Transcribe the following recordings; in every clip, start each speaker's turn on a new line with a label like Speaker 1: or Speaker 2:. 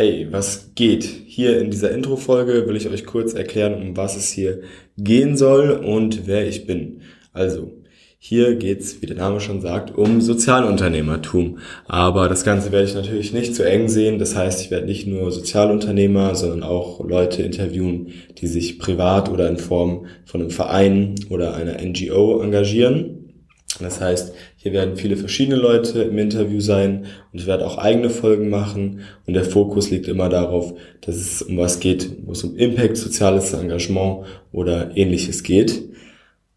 Speaker 1: Hey, was geht? Hier in dieser Intro-Folge will ich euch kurz erklären, um was es hier gehen soll und wer ich bin. Also, hier geht's, wie der Name schon sagt, um Sozialunternehmertum. Aber das Ganze werde ich natürlich nicht zu eng sehen. Das heißt, ich werde nicht nur Sozialunternehmer, sondern auch Leute interviewen, die sich privat oder in Form von einem Verein oder einer NGO engagieren. Das heißt, hier werden viele verschiedene Leute im Interview sein und ich werde auch eigene Folgen machen und der Fokus liegt immer darauf, dass es um was geht, wo es um Impact, soziales Engagement oder ähnliches geht.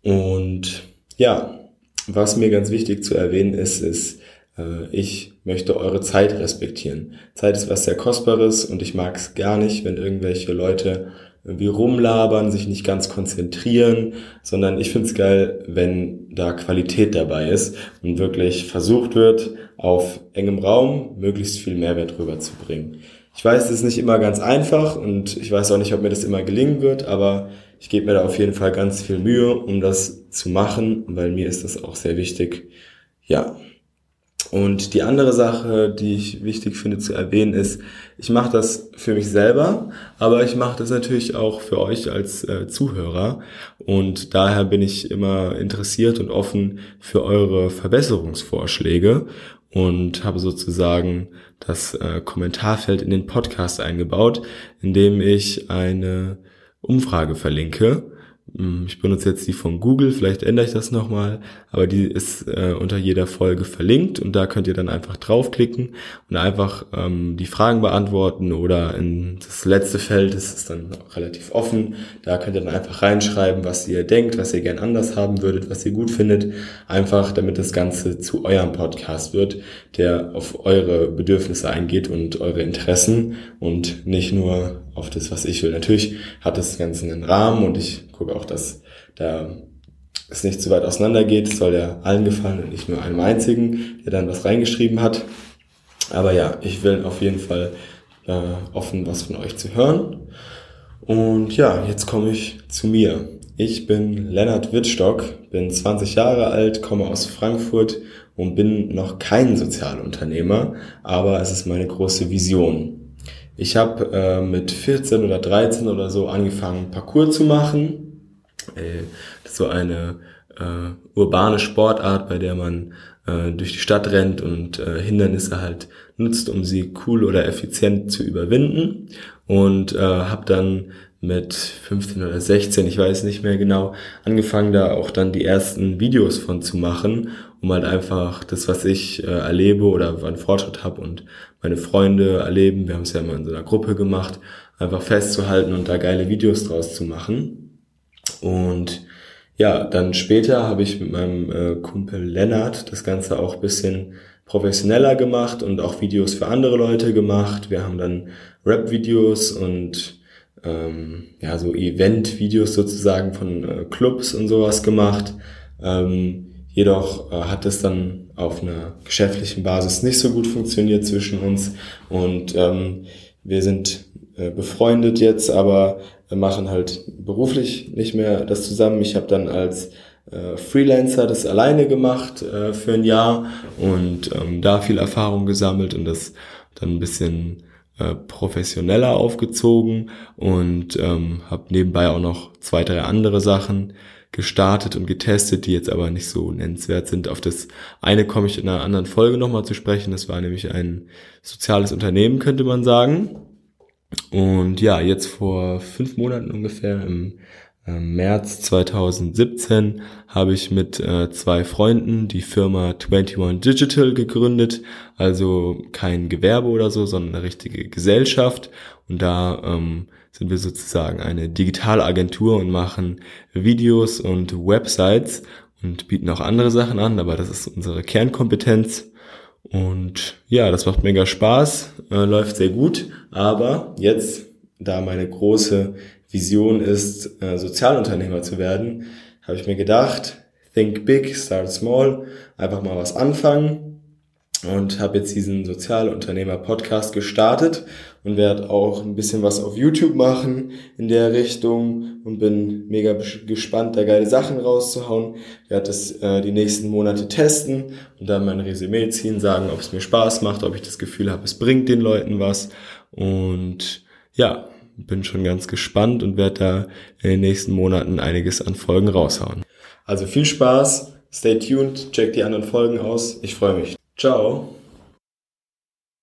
Speaker 1: Und ja, was mir ganz wichtig zu erwähnen ist, ist, äh, ich möchte eure Zeit respektieren. Zeit ist was sehr Kostbares und ich mag es gar nicht, wenn irgendwelche Leute irgendwie rumlabern, sich nicht ganz konzentrieren, sondern ich finde es geil, wenn da Qualität dabei ist und wirklich versucht wird, auf engem Raum möglichst viel Mehrwert rüberzubringen. Ich weiß, es ist nicht immer ganz einfach und ich weiß auch nicht, ob mir das immer gelingen wird, aber ich gebe mir da auf jeden Fall ganz viel Mühe, um das zu machen, weil mir ist das auch sehr wichtig. Ja, und die andere Sache, die ich wichtig finde zu erwähnen, ist, ich mache das für mich selber, aber ich mache das natürlich auch für euch als äh, Zuhörer. Und daher bin ich immer interessiert und offen für eure Verbesserungsvorschläge und habe sozusagen das äh, Kommentarfeld in den Podcast eingebaut, in dem ich eine Umfrage verlinke ich benutze jetzt die von Google, vielleicht ändere ich das nochmal, aber die ist äh, unter jeder Folge verlinkt und da könnt ihr dann einfach draufklicken und einfach ähm, die Fragen beantworten oder in das letzte Feld das ist dann relativ offen. Da könnt ihr dann einfach reinschreiben, was ihr denkt, was ihr gern anders haben würdet, was ihr gut findet, einfach damit das Ganze zu eurem Podcast wird, der auf eure Bedürfnisse eingeht und eure Interessen und nicht nur auf das, was ich will. Natürlich hat das Ganze einen Rahmen und ich gucke auch, dass da es nicht zu weit auseinander geht. Es soll ja allen gefallen und nicht nur einem einzigen, der dann was reingeschrieben hat. Aber ja, ich will auf jeden Fall äh, offen was von euch zu hören. Und ja, jetzt komme ich zu mir. Ich bin Lennart Wittstock, bin 20 Jahre alt, komme aus Frankfurt und bin noch kein Sozialunternehmer, aber es ist meine große Vision. Ich habe äh, mit 14 oder 13 oder so angefangen, Parcours zu machen. Äh, so eine äh, urbane Sportart, bei der man äh, durch die Stadt rennt und äh, Hindernisse halt nutzt, um sie cool oder effizient zu überwinden. Und äh, habe dann mit 15 oder 16, ich weiß nicht mehr genau, angefangen da auch dann die ersten Videos von zu machen, um halt einfach das, was ich äh, erlebe oder einen Fortschritt habe und meine Freunde erleben, wir haben es ja immer in so einer Gruppe gemacht, einfach festzuhalten und da geile Videos draus zu machen. Und ja, dann später habe ich mit meinem äh, Kumpel Lennart das Ganze auch bisschen professioneller gemacht und auch Videos für andere Leute gemacht. Wir haben dann Rap-Videos und ähm, ja so Event-Videos sozusagen von äh, Clubs und sowas gemacht. Ähm, jedoch äh, hat es dann auf einer geschäftlichen Basis nicht so gut funktioniert zwischen uns und ähm, wir sind äh, befreundet jetzt, aber machen halt beruflich nicht mehr das zusammen. Ich habe dann als äh, Freelancer das alleine gemacht äh, für ein Jahr und ähm, da viel Erfahrung gesammelt und das dann ein bisschen äh, professioneller aufgezogen und ähm, habe nebenbei auch noch zwei, drei andere Sachen gestartet und getestet, die jetzt aber nicht so nennenswert sind. Auf das eine komme ich in einer anderen Folge nochmal zu sprechen. Das war nämlich ein soziales Unternehmen, könnte man sagen. Und ja, jetzt vor fünf Monaten ungefähr, im März 2017 habe ich mit äh, zwei Freunden die Firma 21 Digital gegründet, also kein Gewerbe oder so, sondern eine richtige Gesellschaft. Und da ähm, sind wir sozusagen eine Digitalagentur und machen Videos und Websites und bieten auch andere Sachen an, aber das ist unsere Kernkompetenz. Und ja, das macht mega Spaß, äh, läuft sehr gut, aber jetzt, da meine große Vision ist, äh, Sozialunternehmer zu werden, habe ich mir gedacht, think big, start small, einfach mal was anfangen und habe jetzt diesen Sozialunternehmer-Podcast gestartet und werde auch ein bisschen was auf YouTube machen in der Richtung und bin mega gespannt, da geile Sachen rauszuhauen. Ich werde das äh, die nächsten Monate testen und dann mein Resümee ziehen, sagen, ob es mir Spaß macht, ob ich das Gefühl habe, es bringt den Leuten was Und ja, bin schon ganz gespannt und werde da in den nächsten Monaten einiges an Folgen raushauen. Also viel Spaß, stay tuned, check die anderen Folgen aus. Ich freue mich. Ciao.